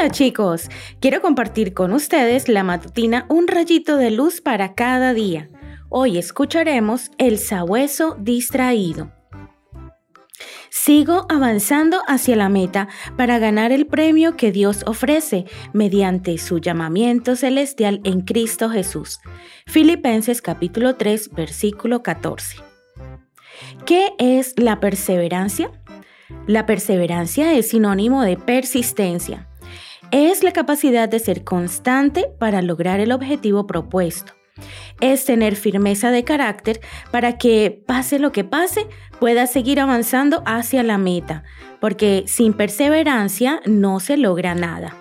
Hola chicos, quiero compartir con ustedes la matutina Un rayito de luz para cada día. Hoy escucharemos El sabueso distraído. Sigo avanzando hacia la meta para ganar el premio que Dios ofrece mediante su llamamiento celestial en Cristo Jesús. Filipenses capítulo 3 versículo 14. ¿Qué es la perseverancia? La perseverancia es sinónimo de persistencia. Es la capacidad de ser constante para lograr el objetivo propuesto. Es tener firmeza de carácter para que, pase lo que pase, pueda seguir avanzando hacia la meta, porque sin perseverancia no se logra nada.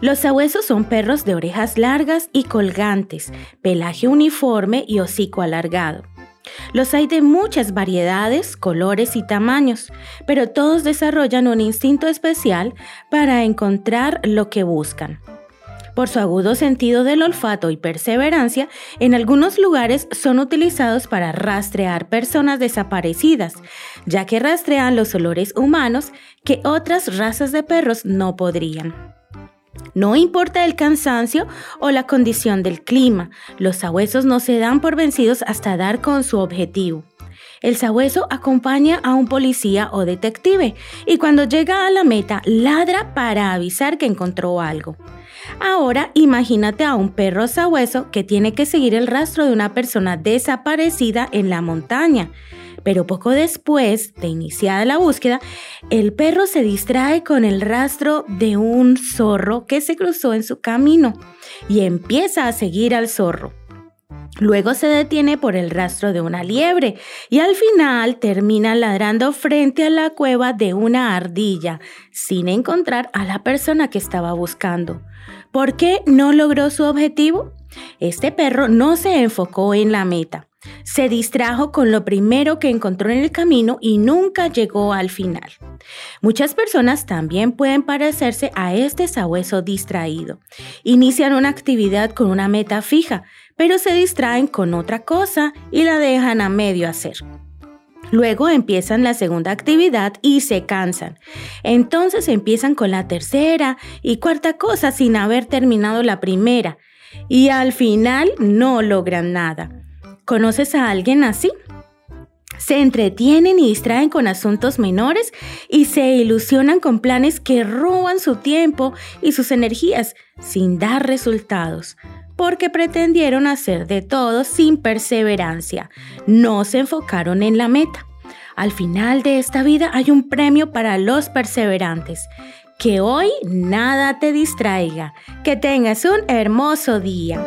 Los sabuesos son perros de orejas largas y colgantes, pelaje uniforme y hocico alargado. Los hay de muchas variedades, colores y tamaños, pero todos desarrollan un instinto especial para encontrar lo que buscan. Por su agudo sentido del olfato y perseverancia, en algunos lugares son utilizados para rastrear personas desaparecidas, ya que rastrean los olores humanos que otras razas de perros no podrían. No importa el cansancio o la condición del clima, los sabuesos no se dan por vencidos hasta dar con su objetivo. El sabueso acompaña a un policía o detective y cuando llega a la meta ladra para avisar que encontró algo. Ahora imagínate a un perro sabueso que tiene que seguir el rastro de una persona desaparecida en la montaña. Pero poco después de iniciada la búsqueda, el perro se distrae con el rastro de un zorro que se cruzó en su camino y empieza a seguir al zorro. Luego se detiene por el rastro de una liebre y al final termina ladrando frente a la cueva de una ardilla, sin encontrar a la persona que estaba buscando. ¿Por qué no logró su objetivo? Este perro no se enfocó en la meta. Se distrajo con lo primero que encontró en el camino y nunca llegó al final. Muchas personas también pueden parecerse a este sabueso distraído. Inician una actividad con una meta fija, pero se distraen con otra cosa y la dejan a medio hacer. Luego empiezan la segunda actividad y se cansan. Entonces empiezan con la tercera y cuarta cosa sin haber terminado la primera. Y al final no logran nada. ¿Conoces a alguien así? Se entretienen y distraen con asuntos menores y se ilusionan con planes que roban su tiempo y sus energías sin dar resultados, porque pretendieron hacer de todo sin perseverancia. No se enfocaron en la meta. Al final de esta vida hay un premio para los perseverantes. Que hoy nada te distraiga. Que tengas un hermoso día.